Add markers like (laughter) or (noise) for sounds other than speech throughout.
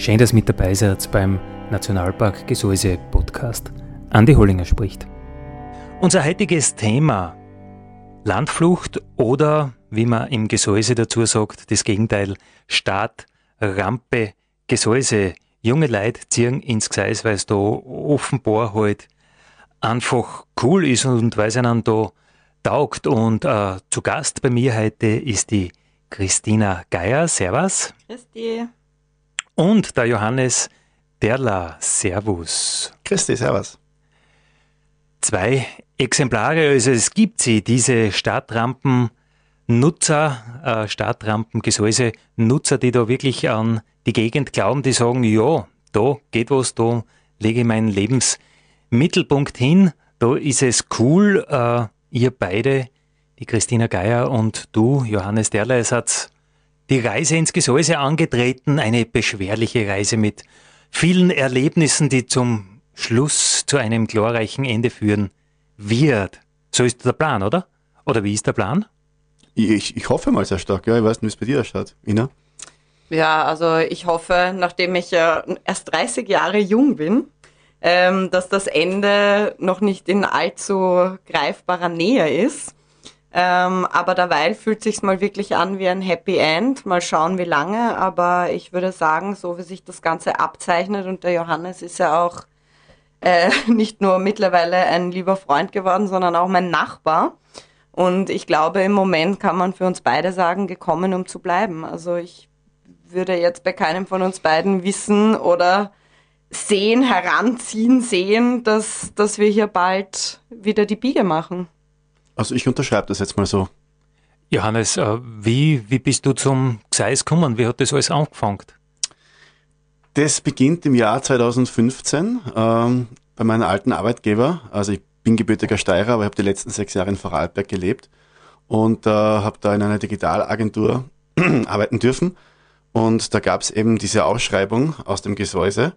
Schön, dass ihr mit dabei seid beim Nationalpark Gesäuse Podcast. Andi Hollinger spricht. Unser heutiges Thema Landflucht oder, wie man im Gesäuse dazu sagt, das Gegenteil, Start, Rampe, Gesäuse. Junge Leute ziehen ins Gseis, weil es da offenbar halt einfach cool ist und weil es ihnen da taugt. Und äh, zu Gast bei mir heute ist die Christina Geier. Servus. Christi und der Johannes Derla. Servus. Christi, Servus. Zwei Exemplare, also es gibt sie, diese Startrampen. Nutzer, äh, Startrampengesäuse, Nutzer, die da wirklich an die Gegend glauben, die sagen, ja, da geht was, da lege ich meinen Lebensmittelpunkt hin, da ist es cool, äh, ihr beide, die Christina Geier und du, Johannes Derle, seid die Reise ins Gesäuse angetreten, eine beschwerliche Reise mit vielen Erlebnissen, die zum Schluss zu einem glorreichen Ende führen wird. So ist der Plan, oder? Oder wie ist der Plan? Ich, ich hoffe mal sehr stark, ja. Ich weiß nicht, wie es bei dir ausschaut. Ina? Ja, also ich hoffe, nachdem ich ja erst 30 Jahre jung bin, ähm, dass das Ende noch nicht in allzu greifbarer Nähe ist. Ähm, aber derweil fühlt sich's mal wirklich an wie ein Happy End. Mal schauen, wie lange. Aber ich würde sagen, so wie sich das Ganze abzeichnet und der Johannes ist ja auch äh, (laughs) nicht nur mittlerweile ein lieber Freund geworden, sondern auch mein Nachbar. Und ich glaube, im Moment kann man für uns beide sagen, gekommen, um zu bleiben. Also ich würde jetzt bei keinem von uns beiden wissen oder sehen, heranziehen, sehen, dass, dass wir hier bald wieder die Biege machen. Also ich unterschreibe das jetzt mal so. Johannes, äh, wie, wie bist du zum Gseis gekommen? Wie hat das alles angefangen? Das beginnt im Jahr 2015 ähm, bei meinem alten Arbeitgeber. Also ich bin gebürtiger Steirer, aber ich habe die letzten sechs Jahre in Vorarlberg gelebt und äh, habe da in einer Digitalagentur (clears throat) arbeiten dürfen. Und da gab es eben diese Ausschreibung aus dem Gesäuse,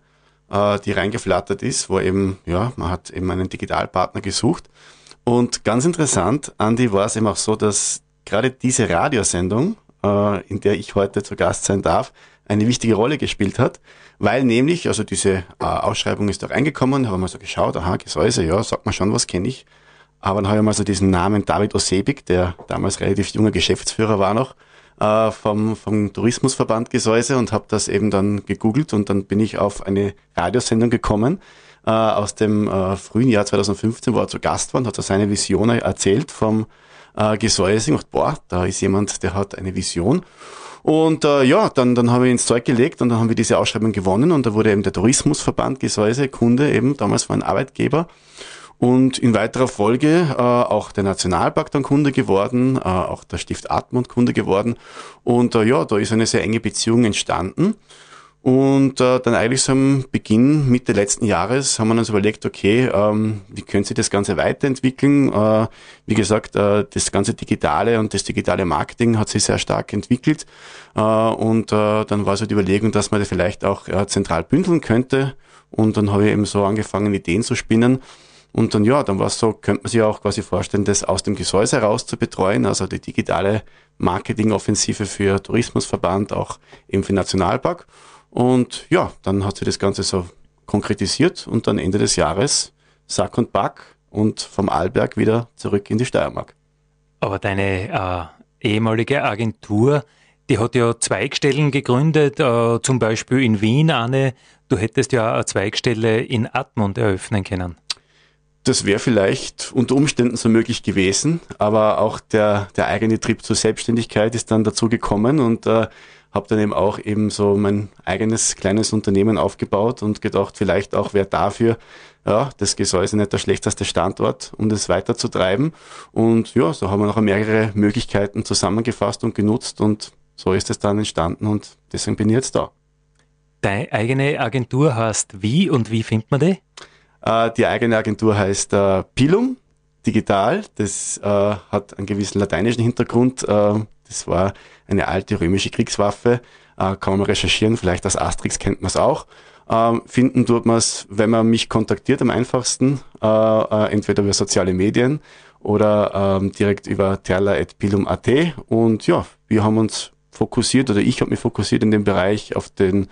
äh, die reingeflattert ist, wo eben, ja, man hat eben einen Digitalpartner gesucht. Und ganz interessant, Andi, war es eben auch so, dass gerade diese Radiosendung, äh, in der ich heute zu Gast sein darf, eine wichtige Rolle gespielt hat, weil nämlich, also diese äh, Ausschreibung ist auch reingekommen, habe mal so geschaut, aha, Gesäuse, ja, sagt man schon, was kenne ich. Aber dann habe ich mal so diesen Namen David Osebik, der damals relativ junger Geschäftsführer war noch, äh, vom, vom Tourismusverband Gesäuse und habe das eben dann gegoogelt und dann bin ich auf eine Radiosendung gekommen, äh, aus dem äh, frühen Jahr 2015, wo er zu Gast war und hat er seine Vision erzählt vom äh, Gesäuse. Ich boah, da ist jemand, der hat eine Vision. Und äh, ja, dann, dann haben wir ins Zeug gelegt und dann haben wir diese Ausschreibung gewonnen und da wurde eben der Tourismusverband Gesäuse Kunde, eben damals war ein Arbeitgeber. Und in weiterer Folge äh, auch der Nationalpark dann Kunde geworden, äh, auch der Stift Atmund Kunde geworden. Und äh, ja, da ist eine sehr enge Beziehung entstanden. Und äh, dann eigentlich so am Beginn, Mitte letzten Jahres, haben wir uns überlegt, okay, ähm, wie können Sie das Ganze weiterentwickeln? Äh, wie gesagt, äh, das ganze Digitale und das digitale Marketing hat sich sehr stark entwickelt. Äh, und äh, dann war so die Überlegung, dass man das vielleicht auch äh, zentral bündeln könnte. Und dann habe ich eben so angefangen, Ideen zu spinnen. Und dann, ja, dann war es so, könnte man sich auch quasi vorstellen, das aus dem Gesäuse heraus zu betreuen, also die digitale Marketingoffensive für Tourismusverband, auch eben für Nationalpark. Und ja, dann hat sich das Ganze so konkretisiert und dann Ende des Jahres Sack und Back und vom Arlberg wieder zurück in die Steiermark. Aber deine äh, ehemalige Agentur, die hat ja Zweigstellen gegründet, äh, zum Beispiel in Wien eine. Du hättest ja eine Zweigstelle in Admont eröffnen können. Das wäre vielleicht unter Umständen so möglich gewesen, aber auch der, der eigene Trieb zur Selbstständigkeit ist dann dazu gekommen und äh, habe dann eben auch eben so mein eigenes kleines Unternehmen aufgebaut und gedacht, vielleicht auch wäre dafür ja, das Gesäuse nicht der schlechteste Standort, um das weiterzutreiben. Und ja, so haben wir noch mehrere Möglichkeiten zusammengefasst und genutzt und so ist es dann entstanden und deswegen bin ich jetzt da. Deine eigene Agentur heißt wie und wie findet man die? Äh, die eigene Agentur heißt äh, Pilum Digital. Das äh, hat einen gewissen lateinischen Hintergrund. Das war eine alte römische Kriegswaffe. Kann man recherchieren, vielleicht als Asterix kennt man es auch. Ähm, finden tut man es, wenn man mich kontaktiert, am einfachsten, entweder über soziale Medien oder ähm, direkt über terla.pilum.at. Und ja, wir haben uns fokussiert oder ich habe mich fokussiert in dem Bereich auf den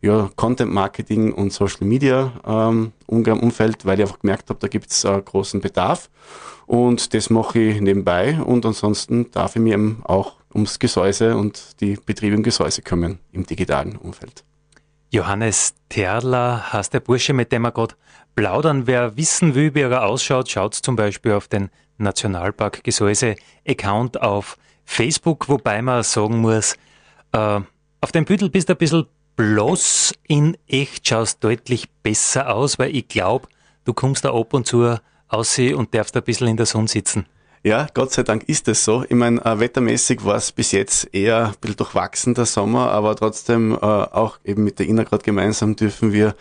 ja, Content Marketing und Social Media ähm, Umfeld, weil ich einfach gemerkt habe, da gibt es äh, großen Bedarf. Und das mache ich nebenbei und ansonsten darf ich mir eben auch ums Gesäuse und die Betriebe im Gesäuse kümmern im digitalen Umfeld. Johannes Terler heißt der Bursche, mit dem wir gerade plaudern. Wer wissen will, wie er ausschaut, schaut zum Beispiel auf den Nationalpark Gesäuse Account auf Facebook, wobei man sagen muss, äh, auf dem Büdel bist du ein bisschen bloß, in echt schaust deutlich besser aus, weil ich glaube, du kommst da ab und zu aussehen und darfst ein bisschen in der Sonne sitzen. Ja, Gott sei Dank ist es so. Ich meine, äh, wettermäßig war es bis jetzt eher ein bisschen durchwachsen der Sommer, aber trotzdem äh, auch eben mit der Ina gerade gemeinsam dürfen wir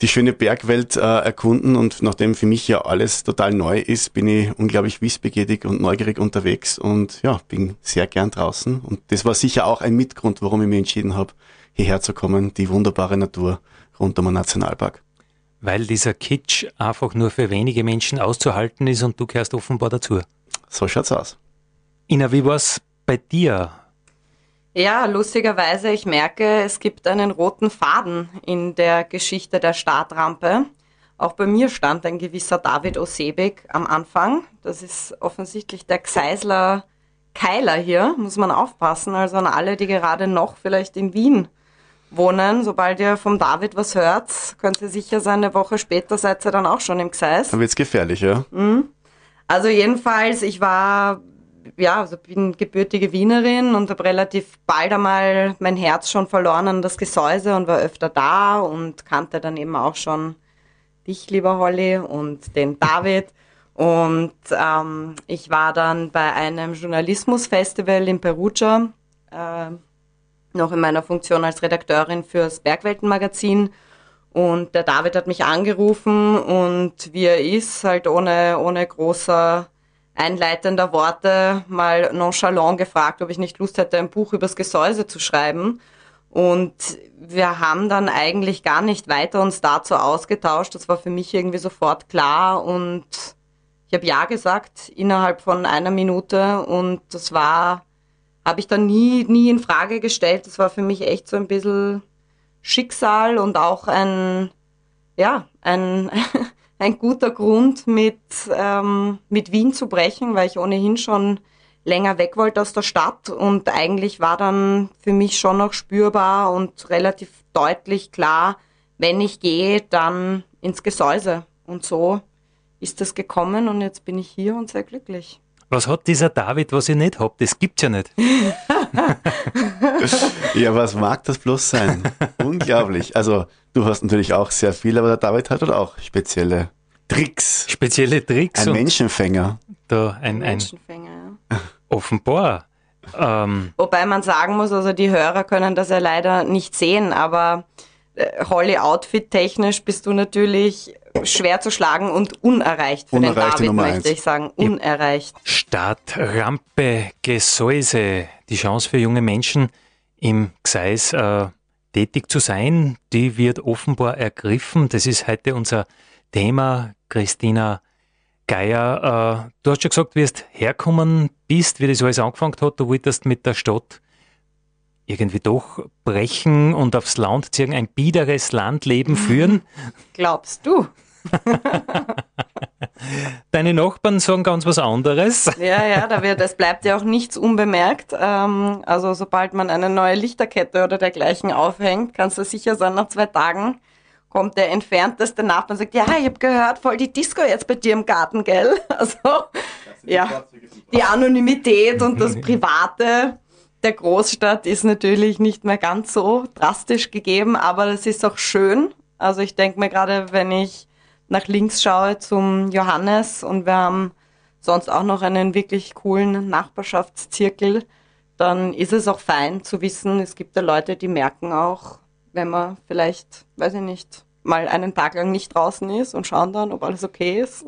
die schöne Bergwelt äh, erkunden und nachdem für mich ja alles total neu ist, bin ich unglaublich wissbegierig und neugierig unterwegs und ja, bin sehr gern draußen und das war sicher auch ein Mitgrund, warum ich mich entschieden habe, hierher zu kommen, die wunderbare Natur rund um den Nationalpark. Weil dieser Kitsch einfach nur für wenige Menschen auszuhalten ist und du gehörst offenbar dazu. So schaut's aus. Ina, wie war's bei dir? Ja, lustigerweise, ich merke, es gibt einen roten Faden in der Geschichte der Startrampe. Auch bei mir stand ein gewisser David Osebek am Anfang. Das ist offensichtlich der Gseisler Keiler hier, muss man aufpassen. Also an alle, die gerade noch vielleicht in Wien wohnen, sobald ihr vom David was hört, könnt ihr sicher sein, eine Woche später seid ihr dann auch schon im Gseis. Dann wird's gefährlich, ja. Mhm. Also jedenfalls, ich war, ja, also bin gebürtige Wienerin und habe relativ bald einmal mein Herz schon verloren an das Gesäuse und war öfter da und kannte dann eben auch schon dich, lieber Holly, und den David. Und ähm, ich war dann bei einem Journalismusfestival in Perugia, äh, noch in meiner Funktion als Redakteurin fürs Bergweltenmagazin und der David hat mich angerufen und wie er ist, halt ohne, ohne großer einleitender Worte mal nonchalant gefragt, ob ich nicht Lust hätte, ein Buch übers Gesäuse zu schreiben. Und wir haben dann eigentlich gar nicht weiter uns dazu ausgetauscht. Das war für mich irgendwie sofort klar und ich habe ja gesagt innerhalb von einer Minute und das war, habe ich dann nie, nie in Frage gestellt. Das war für mich echt so ein bisschen Schicksal und auch ein, ja, ein, ein guter Grund, mit, ähm, mit Wien zu brechen, weil ich ohnehin schon länger weg wollte aus der Stadt und eigentlich war dann für mich schon noch spürbar und relativ deutlich klar, wenn ich gehe, dann ins Gesäuse. Und so ist das gekommen und jetzt bin ich hier und sehr glücklich. Was hat dieser David, was ich nicht hab? Das gibt's ja nicht. (laughs) ja, was mag das bloß sein? (laughs) Unglaublich. Also, du hast natürlich auch sehr viel, aber der David hat halt auch spezielle Tricks. Spezielle Tricks. Ein Menschenfänger. Da ein, ein Menschenfänger, ja. Offenbar. Ähm. Wobei man sagen muss, also die Hörer können das ja leider nicht sehen, aber äh, Holly Outfit technisch bist du natürlich schwer zu schlagen und unerreicht für unerreicht den David, Nummer möchte ich sagen. Unerreicht. Startrampe, Gesäuse, die Chance für junge Menschen im Gseis äh, tätig zu sein, die wird offenbar ergriffen. Das ist heute unser Thema, Christina Geier. Äh, du hast schon gesagt, wie du herkommen bist, wie das alles angefangen hat. Du wolltest mit der Stadt irgendwie doch brechen und aufs Land ziehen, ein biederes Landleben führen? Glaubst du? (laughs) Deine Nachbarn sagen ganz was anderes. (laughs) Ja, ja, da wird, es bleibt ja auch nichts unbemerkt. Ähm, also sobald man eine neue Lichterkette oder dergleichen aufhängt, kannst du sicher sein, nach zwei Tagen kommt der entfernteste Nachbar und sagt, ja, ich habe gehört, voll die Disco jetzt bei dir im Garten, gell? (laughs) Also, ja, die Anonymität und das Private der Großstadt ist natürlich nicht mehr ganz so drastisch gegeben, aber das ist auch schön. Also ich denke mir gerade, wenn ich nach links schaue zum Johannes und wir haben sonst auch noch einen wirklich coolen Nachbarschaftszirkel, dann ist es auch fein zu wissen, es gibt da Leute, die merken auch, wenn man vielleicht, weiß ich nicht, mal einen Tag lang nicht draußen ist und schauen dann, ob alles okay ist.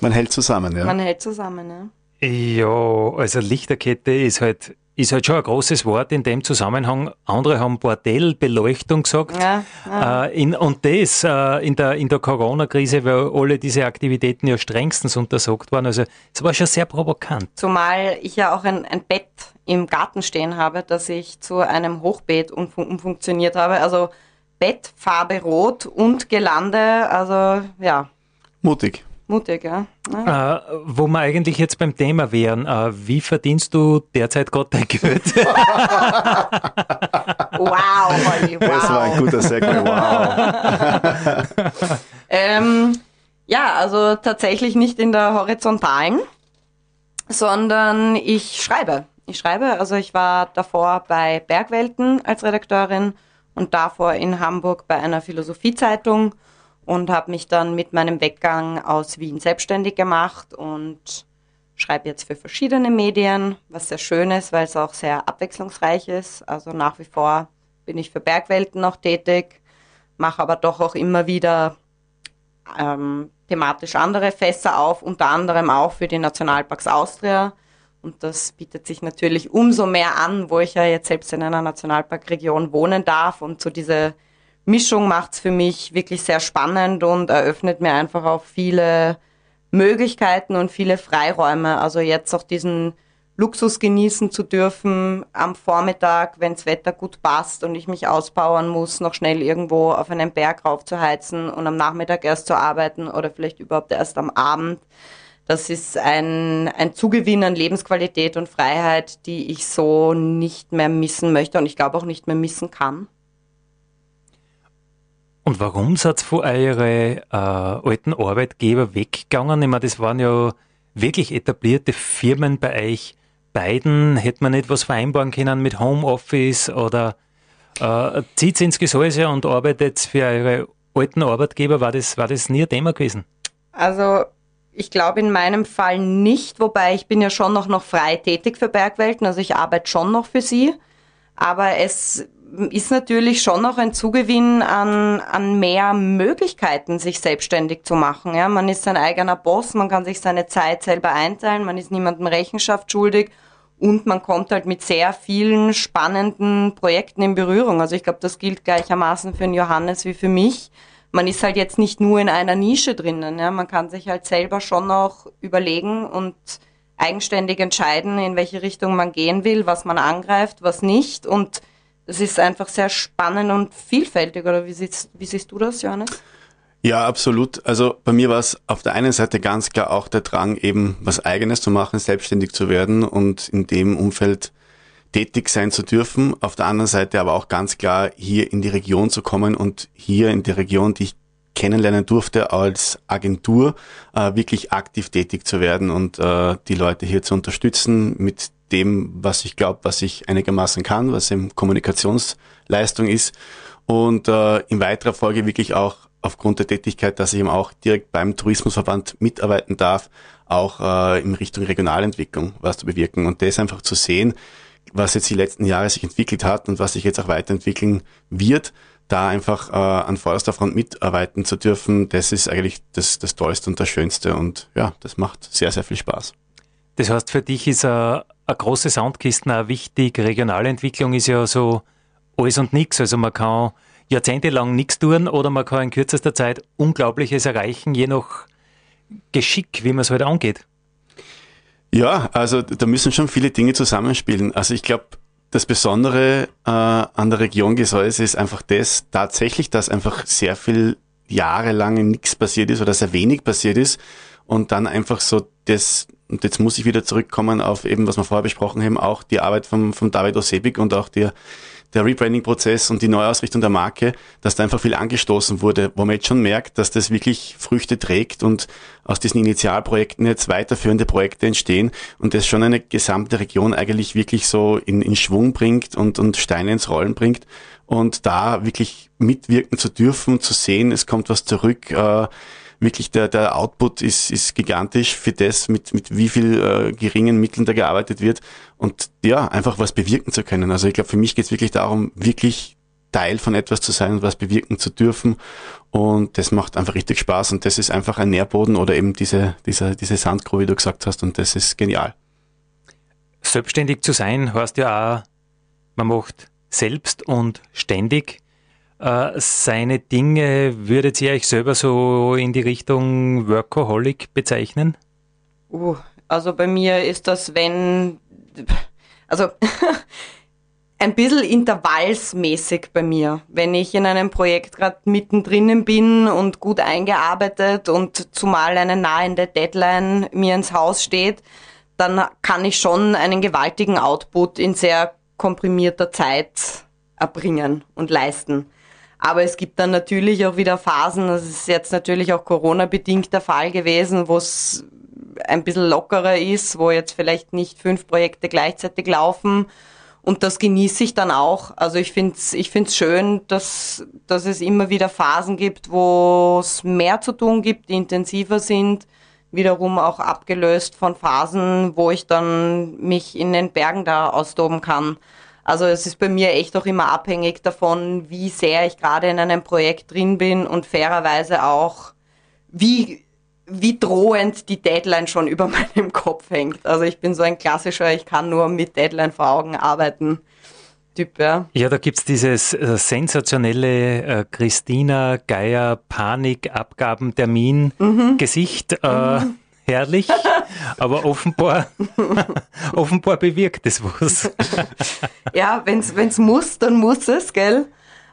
Man hält zusammen, ja. Man hält zusammen, ja. Ja, also Lichterkette ist halt ist halt schon ein großes Wort in dem Zusammenhang. Andere haben Bordellbeleuchtung gesagt. Ja, ja. Äh, in, und das äh, in der, in der Corona-Krise, weil alle diese Aktivitäten ja strengstens untersagt waren. Also es war schon sehr provokant. Zumal ich ja auch ein, ein Bett im Garten stehen habe, das ich zu einem Hochbeet umfunktioniert habe. Also Bett, Farbe rot und Gelande. Also ja. Mutig. Mutig, ja. ja. Äh, wo wir eigentlich jetzt beim Thema wären, äh, wie verdienst du derzeit Gott dein Geld? (laughs) wow, Holly, wow. Das war ein guter Segment, wow. (laughs) ähm, ja, also tatsächlich nicht in der horizontalen, sondern ich schreibe. Ich schreibe, also ich war davor bei Bergwelten als Redakteurin und davor in Hamburg bei einer Philosophiezeitung und habe mich dann mit meinem Weggang aus Wien selbstständig gemacht und schreibe jetzt für verschiedene Medien, was sehr schön ist, weil es auch sehr abwechslungsreich ist. Also nach wie vor bin ich für Bergwelten noch tätig, mache aber doch auch immer wieder ähm, thematisch andere Fässer auf, unter anderem auch für die Nationalparks Austria. Und das bietet sich natürlich umso mehr an, wo ich ja jetzt selbst in einer Nationalparkregion wohnen darf und so diese Mischung macht's für mich wirklich sehr spannend und eröffnet mir einfach auch viele Möglichkeiten und viele Freiräume. Also jetzt auch diesen Luxus genießen zu dürfen, am Vormittag, wenns Wetter gut passt und ich mich auspowern muss, noch schnell irgendwo auf einen Berg raufzuheizen und am Nachmittag erst zu arbeiten oder vielleicht überhaupt erst am Abend. Das ist ein, ein Zugewinn an Lebensqualität und Freiheit, die ich so nicht mehr missen möchte und ich glaube auch nicht mehr missen kann. Und warum seid ihr von euren äh, alten Arbeitgeber weggegangen? Ich meine, das waren ja wirklich etablierte Firmen bei euch beiden. Hätte man nicht was vereinbaren können mit Homeoffice oder äh, zieht ins Gesäuse und arbeitet für eure alten Arbeitgeber? War das, war das nie ein Thema gewesen? Also ich glaube in meinem Fall nicht, wobei ich bin ja schon noch, noch frei tätig für Bergwelten, also ich arbeite schon noch für sie. Aber es ist natürlich schon noch ein Zugewinn an, an mehr Möglichkeiten, sich selbstständig zu machen. Ja, man ist sein eigener Boss, man kann sich seine Zeit selber einteilen, man ist niemandem Rechenschaft schuldig und man kommt halt mit sehr vielen spannenden Projekten in Berührung. Also ich glaube, das gilt gleichermaßen für den Johannes wie für mich. Man ist halt jetzt nicht nur in einer Nische drinnen. Ja, man kann sich halt selber schon noch überlegen und eigenständig entscheiden, in welche Richtung man gehen will, was man angreift, was nicht und es ist einfach sehr spannend und vielfältig, oder wie siehst, wie siehst du das, Johannes? Ja, absolut. Also bei mir war es auf der einen Seite ganz klar auch der Drang, eben was Eigenes zu machen, selbstständig zu werden und in dem Umfeld tätig sein zu dürfen. Auf der anderen Seite aber auch ganz klar hier in die Region zu kommen und hier in der Region, die ich kennenlernen durfte, als Agentur äh, wirklich aktiv tätig zu werden und äh, die Leute hier zu unterstützen mit dem, was ich glaube, was ich einigermaßen kann, was eben Kommunikationsleistung ist. Und äh, in weiterer Folge wirklich auch aufgrund der Tätigkeit, dass ich eben auch direkt beim Tourismusverband mitarbeiten darf, auch äh, in Richtung Regionalentwicklung was zu bewirken. Und das einfach zu sehen, was jetzt die letzten Jahre sich entwickelt hat und was sich jetzt auch weiterentwickeln wird, da einfach äh, an vorderster Front mitarbeiten zu dürfen, das ist eigentlich das, das Tollste und das Schönste. Und ja, das macht sehr, sehr viel Spaß. Das heißt, für dich ist eine, eine große Soundkiste auch wichtig. Regionalentwicklung ist ja so alles und nichts. Also man kann jahrzehntelang nichts tun oder man kann in kürzester Zeit Unglaubliches erreichen, je nach Geschick, wie man es halt angeht. Ja, also da müssen schon viele Dinge zusammenspielen. Also ich glaube, das Besondere äh, an der Region Gesäuse ist einfach das tatsächlich, dass einfach sehr viel jahrelang nichts passiert ist oder sehr wenig passiert ist und dann einfach so das, und jetzt muss ich wieder zurückkommen auf eben, was wir vorher besprochen haben, auch die Arbeit von, von David Osebik und auch der, der Rebranding-Prozess und die Neuausrichtung der Marke, dass da einfach viel angestoßen wurde, wo man jetzt schon merkt, dass das wirklich Früchte trägt und aus diesen Initialprojekten jetzt weiterführende Projekte entstehen und das schon eine gesamte Region eigentlich wirklich so in, in Schwung bringt und, und Steine ins Rollen bringt. Und da wirklich mitwirken zu dürfen, zu sehen, es kommt was zurück, äh, wirklich der, der Output ist, ist gigantisch für das, mit, mit wie viel äh, geringen Mitteln da gearbeitet wird und ja, einfach was bewirken zu können. Also ich glaube, für mich geht es wirklich darum, wirklich Teil von etwas zu sein und was bewirken zu dürfen und das macht einfach richtig Spaß und das ist einfach ein Nährboden oder eben diese, diese, diese Sandgrube, wie du gesagt hast und das ist genial. Selbstständig zu sein heißt ja auch, man macht selbst und ständig. Äh, seine Dinge, würdet ihr euch selber so in die Richtung Workaholic bezeichnen? Uh, also bei mir ist das, wenn, also (laughs) ein bisschen intervallsmäßig bei mir. Wenn ich in einem Projekt gerade mittendrin bin und gut eingearbeitet und zumal eine nahende Deadline mir ins Haus steht, dann kann ich schon einen gewaltigen Output in sehr komprimierter Zeit erbringen und leisten. Aber es gibt dann natürlich auch wieder Phasen, das ist jetzt natürlich auch Corona-bedingt der Fall gewesen, wo es ein bisschen lockerer ist, wo jetzt vielleicht nicht fünf Projekte gleichzeitig laufen. Und das genieße ich dann auch. Also ich finde es ich find's schön, dass, dass es immer wieder Phasen gibt, wo es mehr zu tun gibt, die intensiver sind. Wiederum auch abgelöst von Phasen, wo ich dann mich in den Bergen da austoben kann. Also es ist bei mir echt auch immer abhängig davon, wie sehr ich gerade in einem Projekt drin bin und fairerweise auch, wie, wie drohend die Deadline schon über (laughs) meinem Kopf hängt. Also ich bin so ein klassischer, ich kann nur mit Deadline vor Augen arbeiten. Typ, ja. Ja, da gibt's dieses äh, sensationelle äh, Christina Geier Panik Abgaben Termin mhm. Gesicht. Äh, mhm herrlich, (laughs) aber offenbar, (laughs) offenbar bewirkt es was. ja, wenn es muss, dann muss es, gell?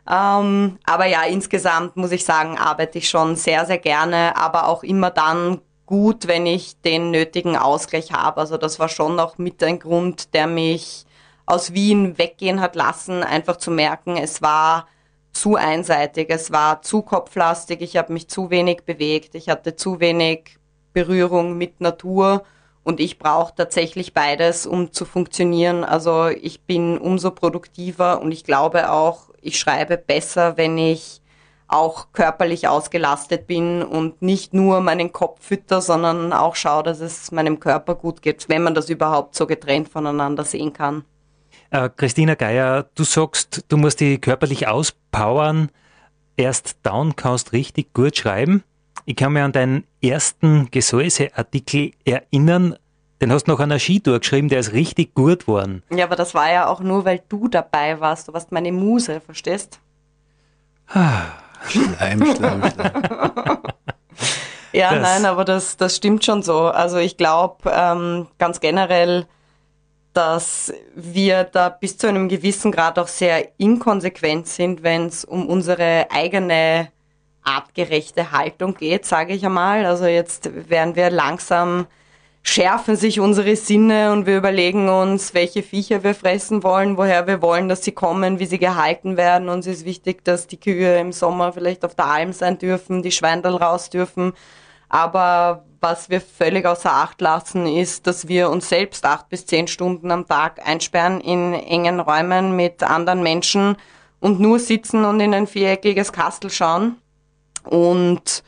Ähm, aber ja, insgesamt muss ich sagen, arbeite ich schon sehr, sehr gerne, aber auch immer dann gut, wenn ich den nötigen Ausgleich habe. Also das war schon noch mit ein Grund, der mich aus Wien weggehen hat lassen, einfach zu merken, es war zu einseitig, es war zu kopflastig, ich habe mich zu wenig bewegt, ich hatte zu wenig Berührung mit Natur und ich brauche tatsächlich beides, um zu funktionieren. Also ich bin umso produktiver und ich glaube auch, ich schreibe besser, wenn ich auch körperlich ausgelastet bin und nicht nur meinen Kopf fütter, sondern auch schaue, dass es meinem Körper gut geht, wenn man das überhaupt so getrennt voneinander sehen kann. Äh, Christina Geier, du sagst, du musst die körperlich auspowern. Erst down kannst richtig gut schreiben. Ich kann mich an deinen ersten Gesäuse-Artikel erinnern. Den hast du noch an einer Skitour geschrieben, der ist richtig gut geworden. Ja, aber das war ja auch nur, weil du dabei warst. Du warst meine Muse, verstehst? Schleim, Schleim, Schleim. (laughs) ja, das. nein, aber das, das stimmt schon so. Also ich glaube ähm, ganz generell, dass wir da bis zu einem gewissen Grad auch sehr inkonsequent sind, wenn es um unsere eigene artgerechte Haltung geht, sage ich einmal. Also jetzt werden wir langsam schärfen sich unsere Sinne und wir überlegen uns, welche Viecher wir fressen wollen, woher wir wollen, dass sie kommen, wie sie gehalten werden. Uns ist wichtig, dass die Kühe im Sommer vielleicht auf der Alm sein dürfen, die Schweindel raus dürfen. Aber was wir völlig außer Acht lassen, ist, dass wir uns selbst acht bis zehn Stunden am Tag einsperren in engen Räumen mit anderen Menschen und nur sitzen und in ein viereckiges Kastel schauen und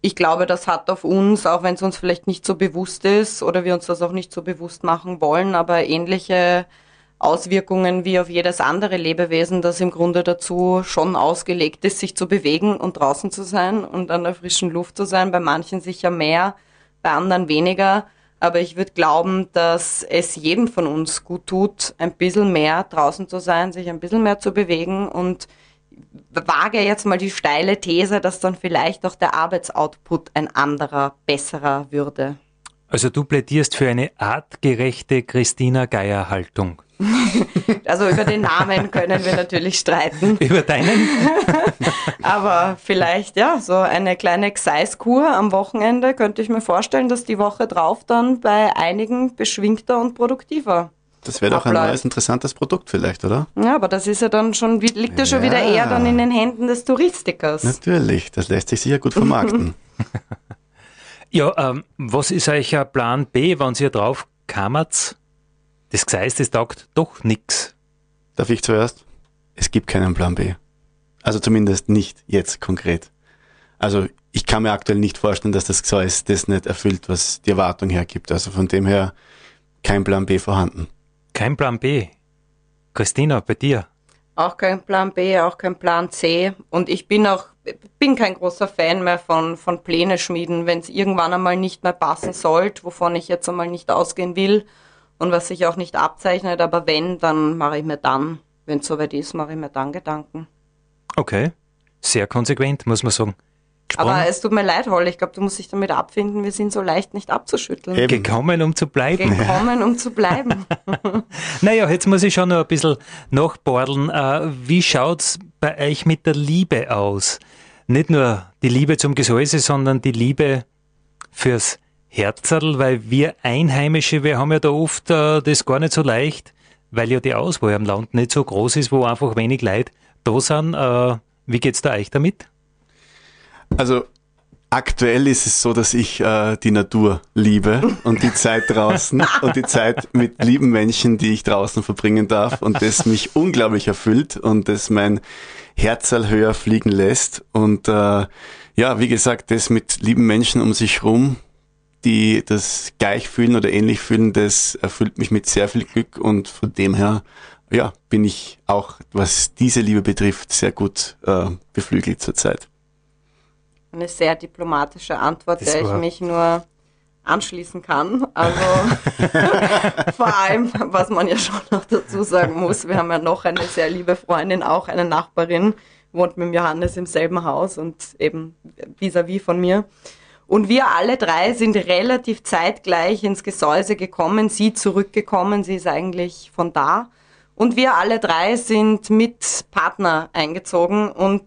ich glaube, das hat auf uns, auch wenn es uns vielleicht nicht so bewusst ist oder wir uns das auch nicht so bewusst machen wollen, aber ähnliche Auswirkungen wie auf jedes andere Lebewesen, das im Grunde dazu schon ausgelegt ist, sich zu bewegen und draußen zu sein und an der frischen Luft zu sein. Bei manchen sicher mehr, bei anderen weniger. Aber ich würde glauben, dass es jedem von uns gut tut, ein bisschen mehr draußen zu sein, sich ein bisschen mehr zu bewegen und wage jetzt mal die steile These, dass dann vielleicht auch der Arbeitsoutput ein anderer, besserer würde. Also du plädierst für eine artgerechte Christina Geier-Haltung. (laughs) also über den Namen können wir natürlich streiten. (laughs) Über deinen? (laughs) Aber vielleicht, ja, so eine kleine Gseiskur am Wochenende könnte ich mir vorstellen, dass die Woche drauf dann bei einigen beschwingter und produktiver Das wäre doch ein neues, interessantes Produkt vielleicht, oder? Ja, aber das ist ja dann schon, liegt ja schon wieder eher dann in den Händen des Touristikers. Natürlich, das lässt sich sicher gut vermarkten. (laughs) ja, ähm, was ist euch ein Plan B, wenn ihr drauf kammert? Das Gseis, das taugt doch nichts. Darf ich zuerst? Es gibt keinen Plan B. Also zumindest nicht jetzt konkret. Also ich kann mir aktuell nicht vorstellen, dass das Gseis das nicht erfüllt, was die Erwartung hergibt. Also von dem her kein Plan B vorhanden. Kein Plan B. Christina, bei dir? Auch kein Plan B, auch kein Plan C. Und ich bin auch bin kein großer Fan mehr von, von Pläne schmieden, wenn es irgendwann einmal nicht mehr passen sollte, wovon ich jetzt einmal nicht ausgehen will und was sich auch nicht abzeichnet. Aber wenn, dann mache ich mir dann, wenn es soweit ist, mache ich mir dann Gedanken. Okay, sehr konsequent, muss man sagen. Gespannt. Aber es tut mir leid, Holly. Ich glaube, du musst dich damit abfinden. Wir sind so leicht nicht abzuschütteln. Eben. Gekommen, um zu bleiben. Gekommen, um zu bleiben. (laughs) naja, jetzt muss ich schon noch ein bisschen nachbordeln. Äh, wie schaut es bei euch mit der Liebe aus? Nicht nur die Liebe zum Gesäuse, sondern die Liebe fürs Herzerl, weil wir Einheimische, wir haben ja da oft äh, das gar nicht so leicht, weil ja die Auswahl am Land nicht so groß ist, wo einfach wenig Leute da sind. Äh, wie geht's da euch damit? Also aktuell ist es so, dass ich äh, die Natur liebe und die Zeit draußen (laughs) und die Zeit mit lieben Menschen, die ich draußen verbringen darf und das mich unglaublich erfüllt und das mein Herz höher fliegen lässt. Und äh, ja, wie gesagt, das mit lieben Menschen um sich rum, die das gleich fühlen oder ähnlich fühlen, das erfüllt mich mit sehr viel Glück und von dem her ja, bin ich auch, was diese Liebe betrifft, sehr gut äh, beflügelt zurzeit. Eine sehr diplomatische Antwort, das der ich mich nur anschließen kann. Also (laughs) vor allem, was man ja schon noch dazu sagen muss, wir haben ja noch eine sehr liebe Freundin, auch eine Nachbarin, wohnt mit Johannes im selben Haus und eben vis-à-vis -vis von mir. Und wir alle drei sind relativ zeitgleich ins Gesäuse gekommen, sie zurückgekommen, sie ist eigentlich von da. Und wir alle drei sind mit Partner eingezogen und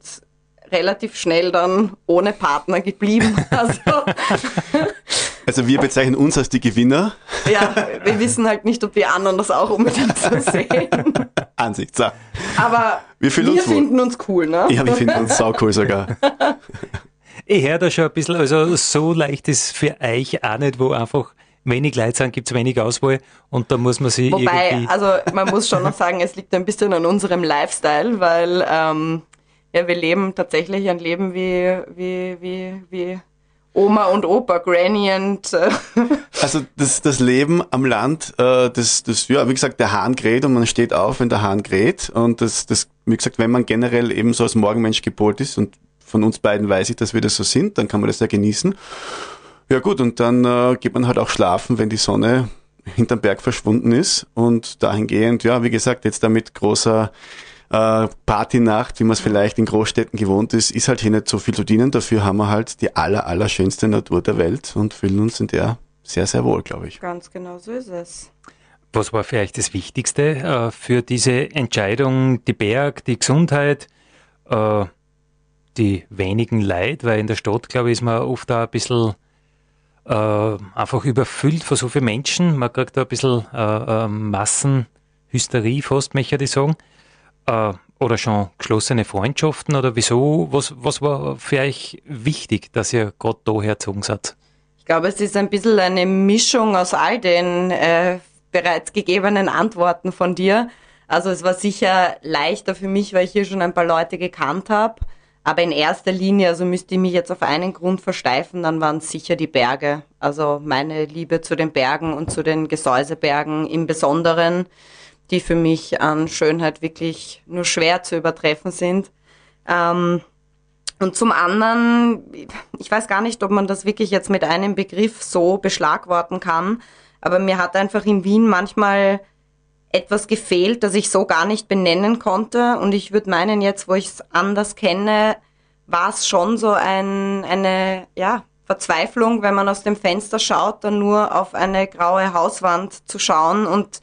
relativ schnell dann ohne Partner geblieben. (laughs) Also, (laughs) also wir bezeichnen uns als die Gewinner. Ja, wir wissen halt nicht, ob die anderen das auch unbedingt so sehen. (laughs) Ansicht, so. Aber wir, wir uns finden uns cool, ne? Ja, wir finden uns sau cool sogar. Ich höre da schon ein bisschen, also so leicht ist für euch auch nicht, wo einfach wenig Leute sind, gibt es wenig Auswahl und da muss man sich Wobei, irgendwie... also man muss schon noch sagen, es liegt ein bisschen an unserem Lifestyle, weil ähm, ja, wir leben tatsächlich ein Leben wie, wie, wie, wie Oma und Opa, Granny und. Äh (laughs) also das, das Leben am Land, äh, das, das, ja, wie gesagt, der Hahn kräht und man steht auf, wenn der Hahn kräht. Und das, das, wie gesagt, wenn man generell eben so als Morgenmensch gepolt ist und von uns beiden weiß ich, dass wir das so sind, dann kann man das ja genießen. Ja gut, und dann äh, geht man halt auch schlafen, wenn die Sonne hinterm Berg verschwunden ist. Und dahingehend, ja, wie gesagt, jetzt damit großer äh, Partynacht, wie man es vielleicht in Großstädten gewohnt ist, ist halt hier nicht so viel zu dienen. Dafür haben wir halt die aller, aller schönste Natur der Welt und fühlen uns in der sehr, sehr wohl, glaube ich. Ganz genau so ist es. Was war vielleicht das Wichtigste äh, für diese Entscheidung? Die Berg, die Gesundheit, äh, die wenigen Leid, weil in der Stadt, glaube ich, ist man oft auch ein bisschen äh, einfach überfüllt von so vielen Menschen. Man kriegt da ein bisschen äh, äh, Massenhysterie fast, möchte ich sagen. Äh, oder schon geschlossene Freundschaften oder wieso? Was, was war für euch wichtig, dass ihr gerade da herzogen seid? Ich glaube, es ist ein bisschen eine Mischung aus all den äh, bereits gegebenen Antworten von dir. Also es war sicher leichter für mich, weil ich hier schon ein paar Leute gekannt habe. Aber in erster Linie, also müsste ich mich jetzt auf einen Grund versteifen, dann waren es sicher die Berge. Also meine Liebe zu den Bergen und zu den Gesäusebergen im Besonderen die für mich an Schönheit wirklich nur schwer zu übertreffen sind. Ähm, und zum anderen, ich weiß gar nicht, ob man das wirklich jetzt mit einem Begriff so beschlagworten kann, aber mir hat einfach in Wien manchmal etwas gefehlt, das ich so gar nicht benennen konnte. Und ich würde meinen, jetzt, wo ich es anders kenne, war es schon so ein, eine ja, Verzweiflung, wenn man aus dem Fenster schaut, dann nur auf eine graue Hauswand zu schauen und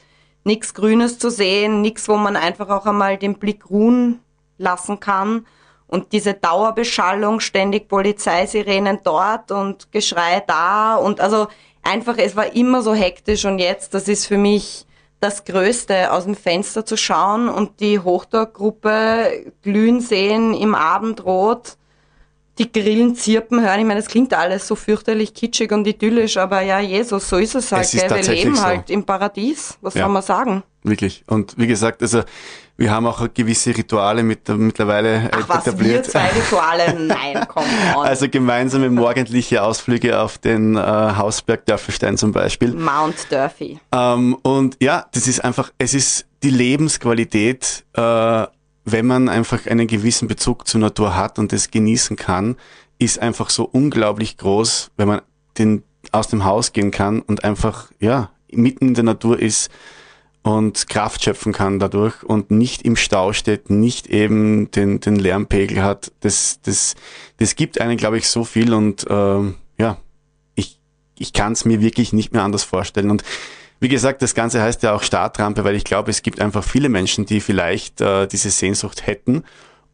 nichts Grünes zu sehen, nichts, wo man einfach auch einmal den Blick ruhen lassen kann. Und diese Dauerbeschallung, ständig Polizeisirenen dort und Geschrei da und also einfach, es war immer so hektisch und jetzt, das ist für mich das Größte, aus dem Fenster zu schauen und die Hochdorfgruppe glühen sehen im Abendrot, die Grillen zirpen hören. Ich meine, das klingt alles so fürchterlich kitschig und idyllisch, aber ja, Jesus, so ist es halt. Es ist? Wir leben so. halt im Paradies. Was Ja. soll man sagen? Wirklich. Und wie gesagt, also wir haben auch gewisse Rituale mit, mittlerweile äh, Ach was, wir etabliert. zwei Rituale? (laughs) Nein, komm on. Also gemeinsame morgendliche Ausflüge auf den äh, Hausberg Dörfelstein zum Beispiel. Mount Durfee. Ähm, und ja, das ist einfach, es ist die Lebensqualität, äh, wenn man einfach einen gewissen Bezug zur Natur hat und das genießen kann, ist einfach so unglaublich groß, wenn man den, aus dem Haus gehen kann und einfach, ja, mitten in der Natur ist und Kraft schöpfen kann dadurch und nicht im Stau steht, nicht eben den, den Lärmpegel hat. Das, das, das gibt einen, glaube ich, so viel und ähm, ja, ich, ich kann es mir wirklich nicht mehr anders vorstellen. Und wie gesagt, das Ganze heißt ja auch Startrampe, weil ich glaube, es gibt einfach viele Menschen, die vielleicht äh, diese Sehnsucht hätten.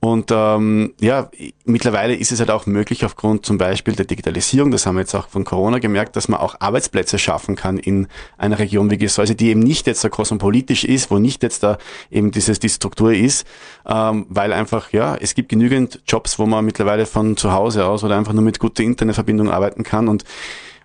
Und ähm, ja, mittlerweile ist es halt auch möglich aufgrund zum Beispiel der Digitalisierung, das haben wir jetzt auch von Corona gemerkt, dass man auch Arbeitsplätze schaffen kann in einer Region wie Gesäuse, die eben nicht jetzt da kosmopolitisch ist, wo nicht jetzt da eben dieses, die Struktur ist, ähm, weil einfach, ja, es gibt genügend Jobs, wo man mittlerweile von zu Hause aus oder einfach nur mit guter Internetverbindung arbeiten kann und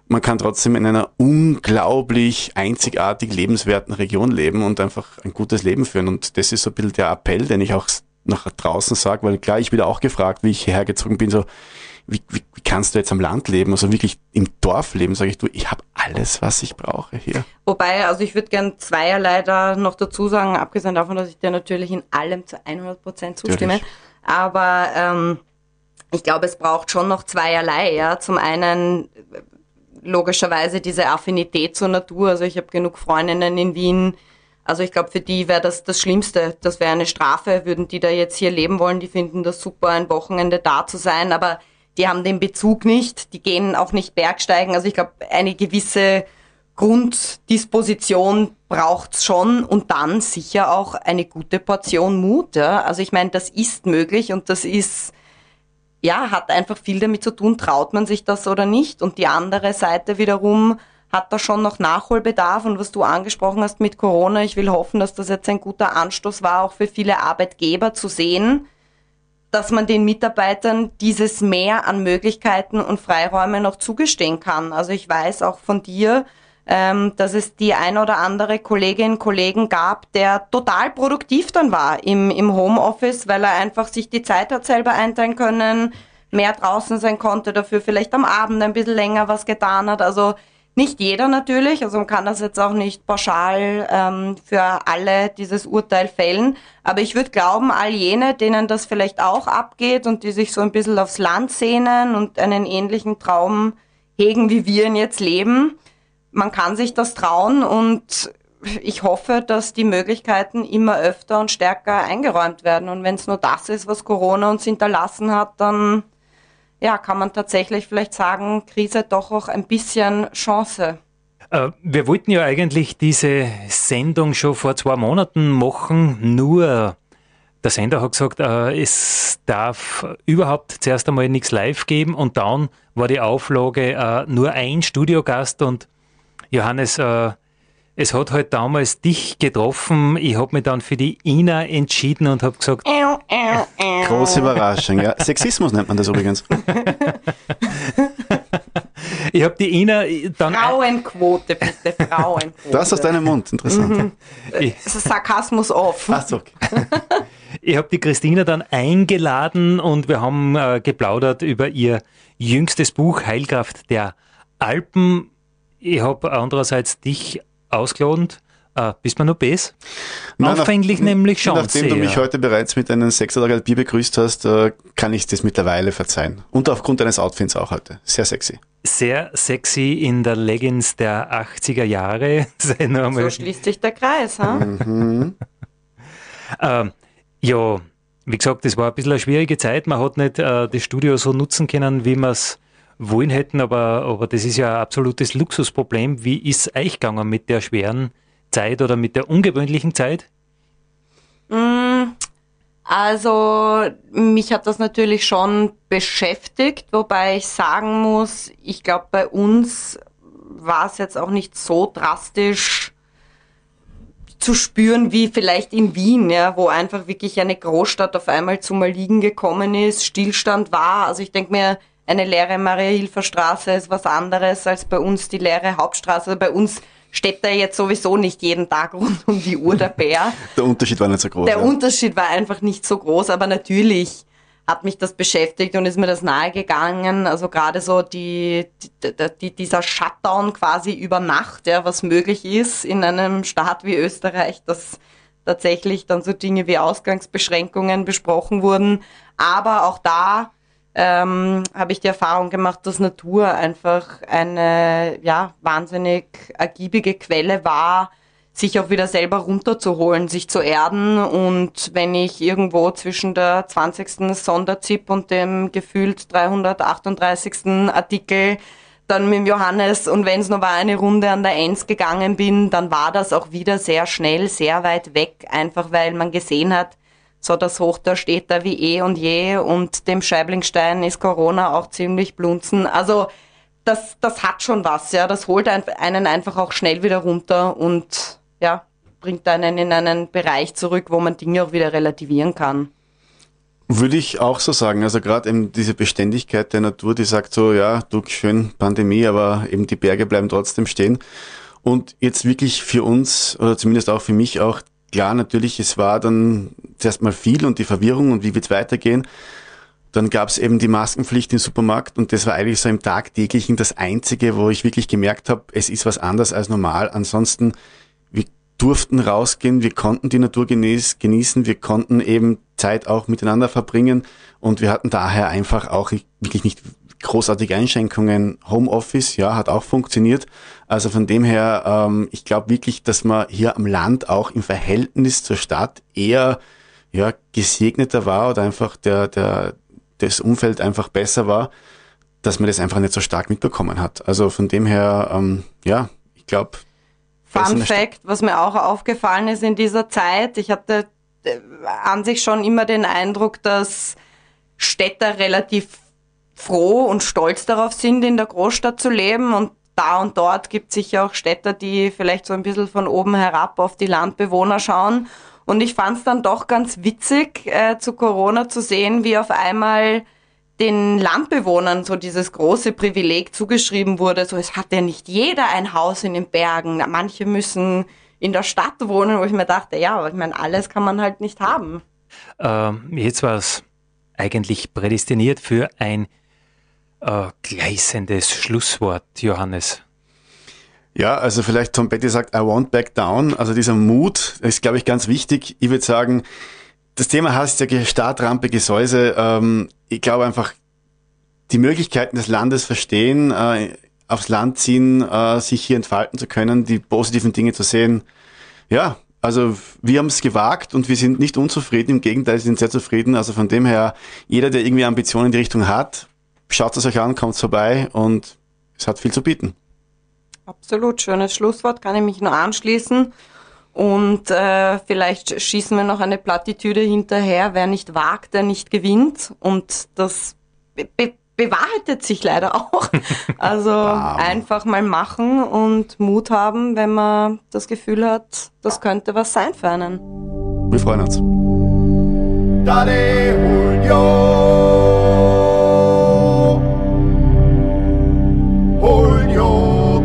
man kann trotzdem in einer unglaublich einzigartig lebenswerten Region leben und einfach ein gutes Leben führen. Und das ist so ein bisschen der Appell, den ich auch nach draußen sage, weil klar, ich wieder auch gefragt, wie ich hierher gezogen bin, so, wie, wie, wie kannst du jetzt am Land leben, also wirklich im Dorf leben, sage ich, du, ich habe alles, was ich brauche hier. Wobei, also ich würde gern zweierlei da noch dazu sagen, abgesehen davon, dass ich dir natürlich in allem zu 100 Prozent zustimme. Natürlich. Aber ähm, ich glaube, es braucht schon noch zweierlei. Ja, zum einen logischerweise diese Affinität zur Natur. Also ich habe genug Freundinnen in Wien. Also ich glaube, für die wäre das das Schlimmste. Das wäre eine Strafe, würden die da jetzt hier leben wollen. Die finden das super, ein Wochenende da zu sein, aber die haben den Bezug nicht. Die gehen auch nicht Bergsteigen. Also ich glaube, eine gewisse Grunddisposition braucht's schon und dann sicher auch eine gute Portion Mut. Ja? Also ich meine, das ist möglich und das ist ja, hat einfach viel damit zu tun, traut man sich das oder nicht. Und die andere Seite wiederum hat da schon noch Nachholbedarf. Und was du angesprochen hast mit Corona, ich will hoffen, dass das jetzt ein guter Anstoß war, auch für viele Arbeitgeber zu sehen, dass man den Mitarbeitern dieses Mehr an Möglichkeiten und Freiräume noch zugestehen kann. Also ich weiß auch von dir, ähm, dass es die ein oder andere Kollegin, Kollegen gab, der total produktiv dann war im, im Homeoffice, weil er einfach sich die Zeit hat selber einteilen können, mehr draußen sein konnte, dafür vielleicht am Abend ein bisschen länger was getan hat. Also nicht jeder natürlich, also man kann das jetzt auch nicht pauschal ähm, für alle dieses Urteil fällen, aber ich würde glauben, all jene, denen das vielleicht auch abgeht und die sich so ein bisschen aufs Land sehnen und einen ähnlichen Traum hegen, wie wir ihn jetzt leben, man kann sich das trauen und ich hoffe, dass die Möglichkeiten immer öfter und stärker eingeräumt werden. Und wenn es nur das ist, was Corona uns hinterlassen hat, dann ja, kann man tatsächlich vielleicht sagen, Krise doch auch ein bisschen Chance. Äh, Wir wollten ja eigentlich diese Sendung schon vor zwei Monaten machen, nur der Sender hat gesagt, äh, es darf überhaupt zuerst einmal nichts live geben und dann war die Auflage äh, nur ein Studiogast und Johannes, äh, es hat halt damals dich getroffen. Ich habe mich dann für die Ina entschieden und habe gesagt, Große Überraschung, ja. Sexismus nennt man das übrigens. (laughs) ich habe die Ina dann Frauenquote, bitte, Frauenquote. Das aus deinem Mund, interessant. Das ist Sarkasmus off. Ach so, okay. (laughs) ich habe die Christina dann eingeladen und wir haben äh, geplaudert über ihr jüngstes Buch Heilkraft der Alpen. Ich habe andererseits dich ausgeladen. Äh, bist du mir noch bes? Na, nach- Anfänglich nämlich schon Nachdem sehr. du mich heute bereits mit einem Sechsertag Bier begrüßt hast, äh, kann ich das mittlerweile verzeihen. Und aufgrund deines Outfits auch heute. Sehr sexy. sehr sexy in der Leggings der 80er Jahre. (laughs) So schließt sich der Kreis. Ha? (laughs) Ähm, ja, wie gesagt, das war ein bisschen eine schwierige Zeit. Man hat nicht äh, das Studio so nutzen können, wie wir es wollen hätten, aber, aber das ist ja ein absolutes Luxusproblem. Wie ist es euch gegangen mit der schweren Zeit oder mit der ungewöhnlichen Zeit? Also mich hat das natürlich schon beschäftigt, wobei ich sagen muss, ich glaube bei uns war es jetzt auch nicht so drastisch zu spüren wie vielleicht in Wien, ja, wo einfach wirklich eine Großstadt auf einmal zum Erliegen gekommen ist, Stillstand war. Also ich denke mir, eine leere Maria-Hilfer-Straße ist was anderes als bei uns die leere Hauptstraße. Bei uns steht da jetzt sowieso nicht jeden Tag rund um die Uhr der Bär. (laughs) der Unterschied war nicht so groß. Der ja. Unterschied war einfach nicht so groß, aber natürlich hat mich das beschäftigt und ist mir das nahegegangen. Also gerade so die, die, die, dieser Shutdown quasi über Nacht, ja, was möglich ist in einem Staat wie Österreich, dass tatsächlich dann so Dinge wie Ausgangsbeschränkungen besprochen wurden. Aber auch da ähm, habe ich die Erfahrung gemacht, dass Natur einfach eine ja, wahnsinnig ergiebige Quelle war, sich auch wieder selber runterzuholen, sich zu erden. Und wenn ich irgendwo zwischen der 20. Sonderzip und dem gefühlt 338. Artikel dann mit Johannes und wenn es nur war eine Runde an der Enz gegangen bin, dann war das auch wieder sehr schnell, sehr weit weg, einfach weil man gesehen hat, so das Hoch da steht da wie eh und je und dem Scheiblingstein ist Corona auch ziemlich blunzen. Also das, das hat schon was, ja. Das holt einen einfach auch schnell wieder runter und ja, bringt einen in einen Bereich zurück, wo man Dinge auch wieder relativieren kann. Würde ich auch so sagen. Also gerade eben diese Beständigkeit der Natur, die sagt so, ja, du schön Pandemie, aber eben die Berge bleiben trotzdem stehen. Und jetzt wirklich für uns, oder zumindest auch für mich auch, klar, natürlich, es war dann zuerst mal viel und die Verwirrung und wie wird es weitergehen. Dann gab es eben die Maskenpflicht im Supermarkt und das war eigentlich so im Tagtäglichen das Einzige, wo ich wirklich gemerkt habe, es ist was anders als normal. Ansonsten durften rausgehen, wir konnten die Natur genießen, wir konnten eben Zeit auch miteinander verbringen und wir hatten daher einfach auch wirklich nicht großartige Einschränkungen. Homeoffice, ja, hat auch funktioniert. Also von dem her, ähm, ich glaube wirklich, dass man hier am Land auch im Verhältnis zur Stadt eher ja, gesegneter war oder einfach der, der, das Umfeld einfach besser war, dass man das einfach nicht so stark mitbekommen hat. Also von dem her, ähm, ja, ich glaube, Fun Fact, was mir auch aufgefallen ist in dieser Zeit, ich hatte äh, an sich schon immer den Eindruck, dass Städter relativ froh und stolz darauf sind, in der Großstadt zu leben und da und dort gibt es sicher auch Städter, die vielleicht so ein bisschen von oben herab auf die Landbewohner schauen. Und ich fand es dann doch ganz witzig, äh, zu Corona zu sehen, wie auf einmal den Landbewohnern so dieses große Privileg zugeschrieben wurde, so es hat ja nicht jeder ein Haus in den Bergen, manche müssen in der Stadt wohnen, wo ich mir dachte, ja, aber ich meine, alles kann man halt nicht haben. Ähm, jetzt war es eigentlich prädestiniert für ein äh, gleißendes Schlusswort, Johannes. Ja, also vielleicht Tom Petty sagt, I won't back down. Also dieser Mut ist, glaube ich, ganz wichtig. Ich würde sagen, das Thema heißt ja Startrampe, Gesäuse. Ähm, ich glaube einfach, die Möglichkeiten des Landes verstehen, äh, aufs Land ziehen, äh, sich hier entfalten zu können, die positiven Dinge zu sehen. Ja, also wir haben es gewagt und wir sind nicht unzufrieden, im Gegenteil, wir sind sehr zufrieden. Also von dem her, jeder, der irgendwie Ambitionen in die Richtung hat, schaut es euch an, kommt vorbei und es hat viel zu bieten. Absolut, schönes Schlusswort, kann ich mich nur anschließen. Und äh, vielleicht schießen wir noch eine Plattitüde hinterher, wer nicht wagt, der nicht gewinnt. Und das be bewahrheitet sich leider auch. (laughs) Also einfach mal machen und Mut haben, wenn man das Gefühl hat, das könnte was sein für einen. Wir freuen uns.